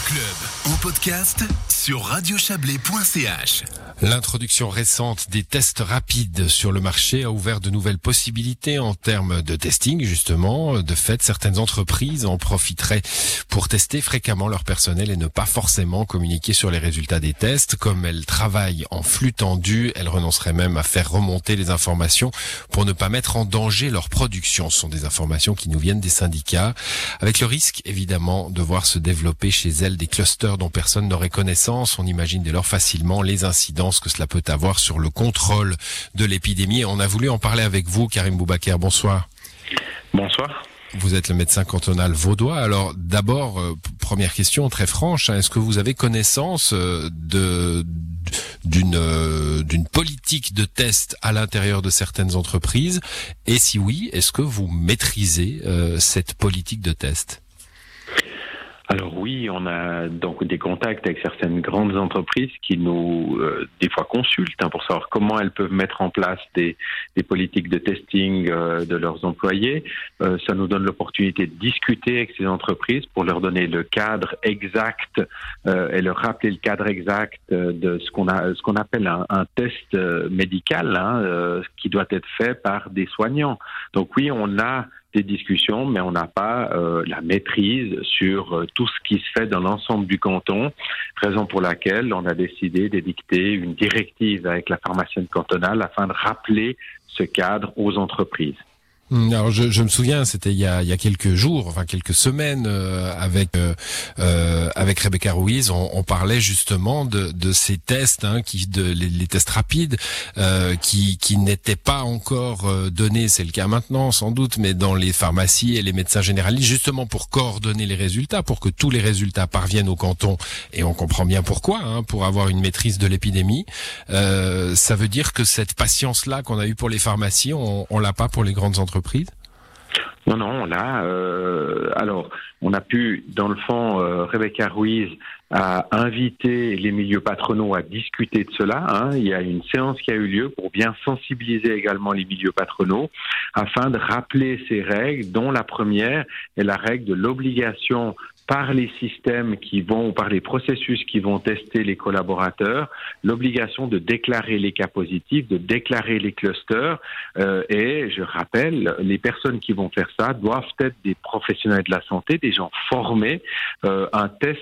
Le club. en podcast sur radiochablais.ch. L'introduction récente des tests rapides sur le marché a ouvert de nouvelles possibilités en termes de testing, justement. De fait, certaines entreprises en profiteraient pour tester fréquemment leur personnel et ne pas forcément communiquer sur les résultats des tests. Comme elles travaillent en flux tendu, elles renonceraient même à faire remonter les informations pour ne pas mettre en danger leur production. Ce sont des informations qui nous viennent des syndicats, avec le risque, évidemment, de voir se développer chez elles des clusters dont personne n'aurait connaissance. On imagine dès lors facilement les incidents que cela peut avoir sur le contrôle de l'épidémie. On a voulu en parler avec vous, Karim Boubaker. Bonsoir. Bonsoir. Vous êtes le médecin cantonal vaudois. Alors d'abord, euh, première question très franche, hein. est-ce que vous avez connaissance euh, de d'une euh, d'une politique de test à l'intérieur de certaines entreprises? Et si oui, est-ce que vous maîtrisez cette politique de test? Alors oui, on a donc des contacts avec certaines grandes entreprises qui nous, euh, des fois, consultent hein, pour savoir comment elles peuvent mettre en place des, des politiques de testing euh, de leurs employés. Euh, ça nous donne l'opportunité de discuter avec ces entreprises pour leur donner le cadre exact et leur rappeler le cadre exact de ce qu'on a, ce qu'on appelle un, un test médical, hein, qui doit être fait par des soignants. Donc oui, on a des discussions, mais on n'a pas euh, la maîtrise sur euh, tout ce qui se fait dans l'ensemble du canton, raison pour laquelle on a décidé d'édicter une directive avec la pharmacienne cantonale afin de rappeler ce cadre aux entreprises. Hmm, alors je, je me souviens, c'était il, y a, il y a quelques jours, enfin quelques semaines, euh, avec euh, euh, avec Rebecca Ruiz, on, on, parlait justement de, de ces tests, hein, qui, de, les, tests rapides, euh, qui, qui n'étaient pas encore euh, donnés. C'est le cas maintenant, sans doute, mais dans les pharmacies et les médecins généralistes, justement pour coordonner les résultats, pour que tous les résultats parviennent au canton. Et on comprend bien pourquoi, hein, pour avoir une maîtrise de l'épidémie. ça veut dire que cette patience-là qu'on a eue pour les pharmacies, on, on l'a pas pour les grandes entreprises non, non, là, euh, alors, on a pu, dans le fond, euh, Rebecca Ruiz a invité les milieux patronaux à discuter de cela. Hein. Il y a une séance qui a eu lieu pour bien sensibiliser également les milieux patronaux afin de rappeler ces règles, dont la première est la règle de l'obligation par les systèmes qui vont, ou par les processus qui vont tester les collaborateurs, l'obligation de déclarer les cas positifs, de déclarer les clusters. Euh, et je rappelle, les personnes qui vont faire ça doivent être des professionnels de la santé, des gens formés. Euh, un test,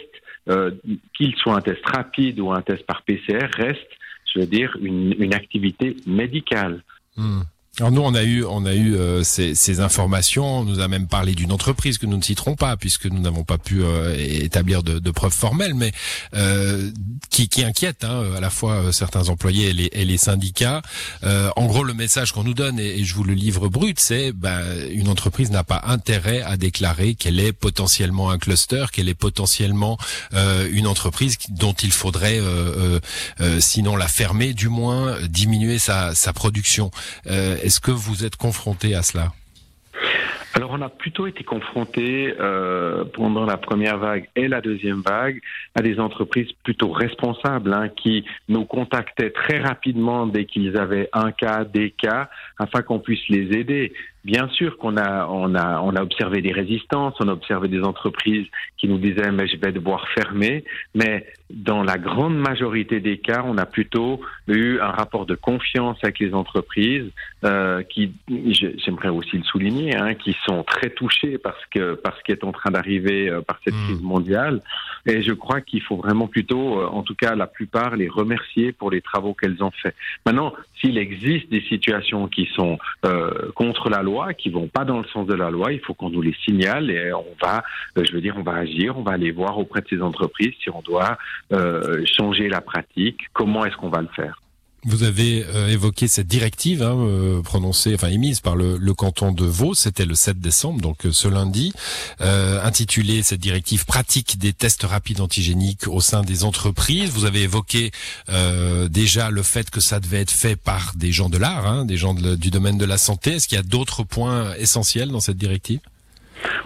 euh, qu'il soit un test rapide ou un test par PCR, reste, je veux dire, une, une activité médicale. Hmm. Alors nous, on a eu, on a eu euh, ces, informations. On nous a même parlé d'une entreprise que nous ne citerons pas, puisque nous n'avons pas pu euh, établir de, de, preuves formelles, mais euh, qui, qui, inquiète hein, à la fois certains employés et les, syndicats. en gros, le message qu'on nous donne, et, je vous le livre brut, c'est ben, une entreprise n'a pas intérêt à déclarer qu'elle est potentiellement un cluster, qu'elle est potentiellement une entreprise dont il faudrait, sinon la fermer, du moins diminuer sa production. Est-ce que vous êtes confronté à cela? Alors on a plutôt été confronté euh, pendant la première vague et la deuxième vague à des entreprises plutôt responsables hein, qui nous contactaient très rapidement dès qu'ils avaient un cas, des cas, afin qu'on puisse les aider. Bien sûr qu'on a, on a, on a observé des résistances, on a observé des entreprises qui nous disaient mais je vais devoir fermer, mais dans la grande majorité des cas, on a plutôt eu un rapport de confiance avec les entreprises euh, qui, j'aimerais aussi le souligner, hein, qui sont très touchés parce que parce qui est en train d'arriver euh, par cette mmh. crise mondiale. Et je crois qu'il faut vraiment plutôt, euh, en tout cas la plupart, les remercier pour les travaux qu'elles ont fait. Maintenant, s'il existe des situations qui sont contre la loi, qui vont pas dans le sens de la loi, il faut qu'on nous les signale et on va, euh, je veux dire, on va agir, on va aller voir auprès de ces entreprises si on doit euh, changer la pratique, comment est-ce qu'on va le faire? Vous avez euh, évoqué cette directive hein, euh, prononcée, enfin émise par le, canton de Vaud, c'était le 7 décembre, donc euh, ce lundi, intitulée cette directive pratique des tests rapides antigéniques au sein des entreprises. Vous avez évoqué déjà le fait que ça devait être fait par des gens de l'art, hein, des gens du domaine de la santé. Est-ce qu'il y a d'autres points essentiels dans cette directive?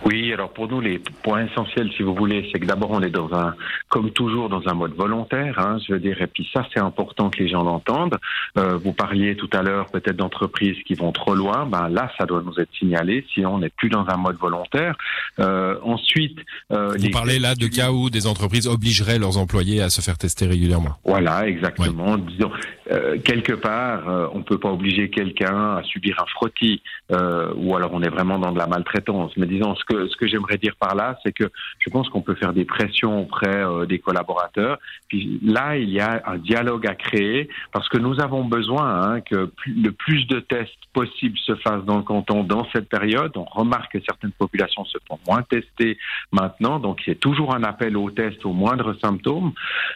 Oui, alors pour nous, les points essentiels, si vous voulez, c'est que d'abord, on est dans un, comme toujours, dans un mode volontaire, hein, je veux dire, et puis ça, c'est important que les gens l'entendent. Euh, vous parliez tout à l'heure peut-être d'entreprises qui vont trop loin, ben là, ça doit nous être signalé si on n'est plus dans un mode volontaire. Euh, ensuite, euh, vous parlez là de cas où des entreprises obligeraient leurs employés à se faire tester régulièrement. Voilà, exactement. Disons, euh, quelque part, euh, on peut pas obliger quelqu'un à subir un frottis, euh, ou alors on est vraiment dans de la maltraitance. Mais disons, ce que ce que j'aimerais dire par là, c'est que je pense qu'on peut faire des pressions auprès des collaborateurs. Puis là, il y a un dialogue à créer parce que nous avons besoin hein, que le plus de tests possible se fassent dans le canton dans cette période. On remarque que certaines populations se font moins tester maintenant, donc a toujours un appel au test aux moindres symptômes.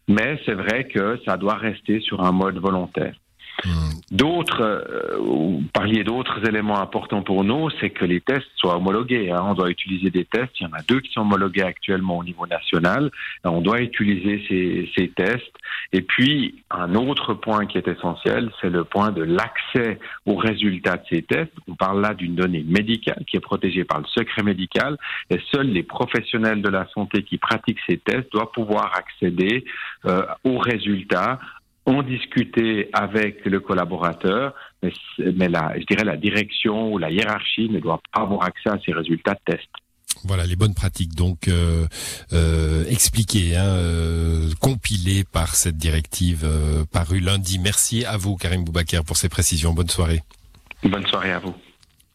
Mais c'est vrai que ça doit rester sur un mode volontaire D'autres, euh, parliez d'autres éléments importants pour nous, c'est que les tests soient homologués. Hein. On doit utiliser des tests. Il y en a deux qui sont homologués actuellement au niveau national. On doit utiliser ces, ces tests. Et puis, un autre point qui est essentiel, c'est le point de l'accès aux résultats de ces tests. On parle là d'une donnée médicale qui est protégée par le secret médical. Et seuls les professionnels de la santé qui pratiquent ces tests doivent pouvoir accéder euh, aux résultats ont discuté avec le collaborateur, mais, mais la, je dirais la direction ou la hiérarchie ne doit pas avoir accès à ces résultats de test. Voilà les bonnes pratiques donc euh, euh, expliquées, hein, euh, compilées par cette directive parue lundi. Merci à vous Karim Boubaker pour ces précisions. Bonne soirée. Bonne soirée à vous.